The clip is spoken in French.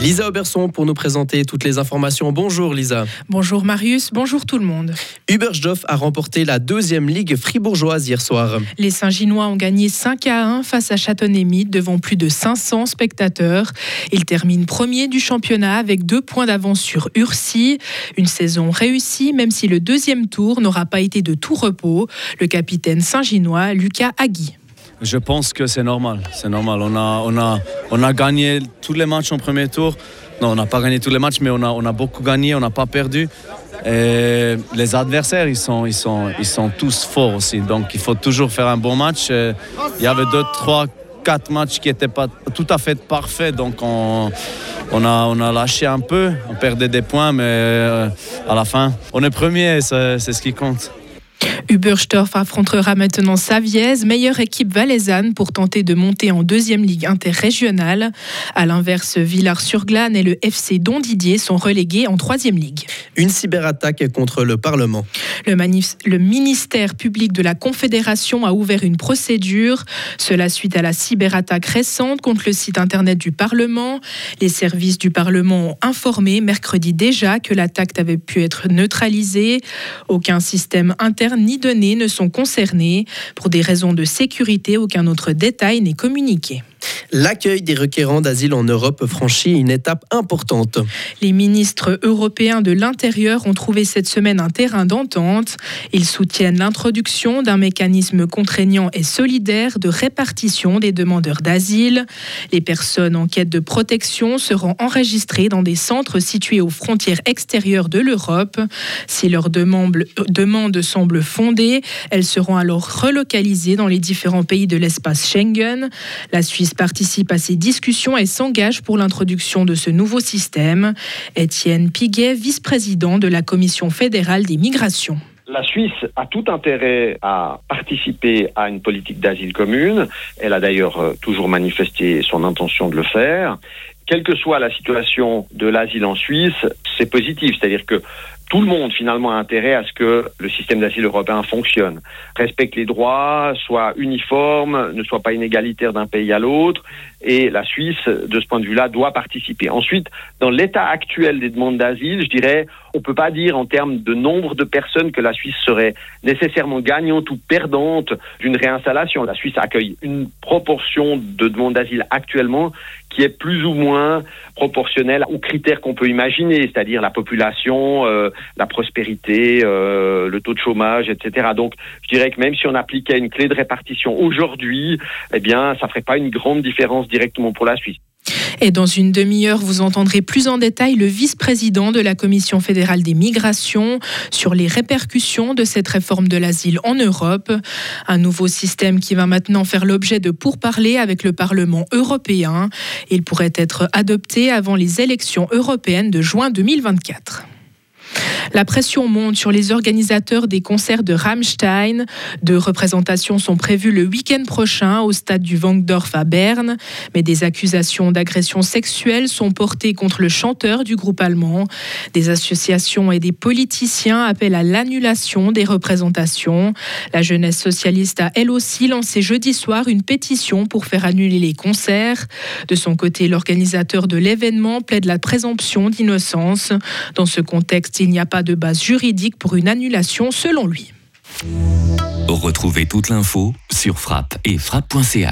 Lisa Auberson pour nous présenter toutes les informations. Bonjour Lisa. Bonjour Marius, bonjour tout le monde. Huberstdorf a remporté la deuxième ligue fribourgeoise hier soir. Les Saint-Ginois ont gagné 5 à 1 face à Châtenay-Mythe devant plus de 500 spectateurs. Ils terminent premier du championnat avec deux points d'avance sur Ursi. Une saison réussie même si le deuxième tour n'aura pas été de tout repos. Le capitaine Saint-Ginois Lucas Agui. Je pense que c'est normal. C'est normal. On a, on, a, on a gagné tous les matchs en premier tour. Non, on n'a pas gagné tous les matchs, mais on a, on a beaucoup gagné, on n'a pas perdu. Les adversaires, ils sont, ils, sont, ils sont tous forts aussi. Donc il faut toujours faire un bon match. Il y avait deux, trois, quatre matchs qui n'étaient pas tout à fait parfaits. Donc on, on, a, on a lâché un peu, on perdait des points, mais euh, à la fin, on est premier, c'est ce qui compte. Uberstorf affrontera maintenant Saviez, meilleure équipe valaisanne pour tenter de monter en deuxième ligue interrégionale. À l'inverse, Villars-sur-Glane et le FC Don Didier sont relégués en troisième ligue. Une cyberattaque contre le Parlement. Le, le, ministère public de la Confédération a ouvert une procédure. Cela suite à la cyberattaque récente contre le site internet du Parlement. Les services du Parlement ont informé mercredi déjà que l'attaque avait pu être neutralisée. Aucun système interne ni données ne sont concernées. Pour des raisons de sécurité, aucun autre détail n'est communiqué. L'accueil des requérants d'asile en Europe franchit une étape importante. Les ministres européens de l'Intérieur ont trouvé cette semaine un terrain d'entente. Ils soutiennent l'introduction d'un mécanisme contraignant et solidaire de répartition des demandeurs d'asile. Les personnes en quête de protection seront enregistrées dans des centres situés aux frontières extérieures de l'Europe. Si leur demande, demande semble fondée, elles seront alors relocalisées dans les différents pays de l'espace Schengen. La Suisse participe à ces discussions et s'engage pour l'introduction de ce nouveau système. Étienne Piguet, vice-président de la Commission fédérale des migrations. La Suisse a tout intérêt à participer à une politique d'asile commune. Elle a d'ailleurs euh, toujours manifesté son intention de le faire. Quelle que soit la situation de l'asile en Suisse, c'est positif. C'est-à-dire que tout le monde finalement a intérêt à ce que le système d'asile européen fonctionne, respecte les droits, soit uniforme, ne soit pas inégalitaire d'un pays à l'autre, et la Suisse, de ce point de vue-là, doit participer. Ensuite, dans l'état actuel des demandes d'asile, je dirais, on ne peut pas dire en termes de nombre de personnes que la Suisse serait nécessairement gagnante ou perdante d'une réinstallation. La Suisse accueille une proportion de demandes d'asile actuellement qui est plus ou moins proportionnelle aux critères qu'on peut imaginer, c'est-à-dire la population, euh, la prospérité, euh, le taux de chômage, etc. Donc, je dirais que même si on appliquait une clé de répartition aujourd'hui, eh bien, ça ferait pas une grande différence directement pour la Suisse. Et dans une demi-heure, vous entendrez plus en détail le vice-président de la Commission fédérale des migrations sur les répercussions de cette réforme de l'asile en Europe. Un nouveau système qui va maintenant faire l'objet de pourparlers avec le Parlement européen. Il pourrait être adopté avant les élections européennes de juin 2024. La pression monte sur les organisateurs des concerts de Rammstein. Deux représentations sont prévues le week-end prochain au stade du Wangdorf à Berne, mais des accusations d'agression sexuelle sont portées contre le chanteur du groupe allemand. Des associations et des politiciens appellent à l'annulation des représentations. La jeunesse socialiste a elle aussi lancé jeudi soir une pétition pour faire annuler les concerts. De son côté, l'organisateur de l'événement plaide la présomption d'innocence. Dans ce contexte, il n'y a pas de base juridique pour une annulation selon lui. Retrouvez toute l'info sur frappe et frappe.ch.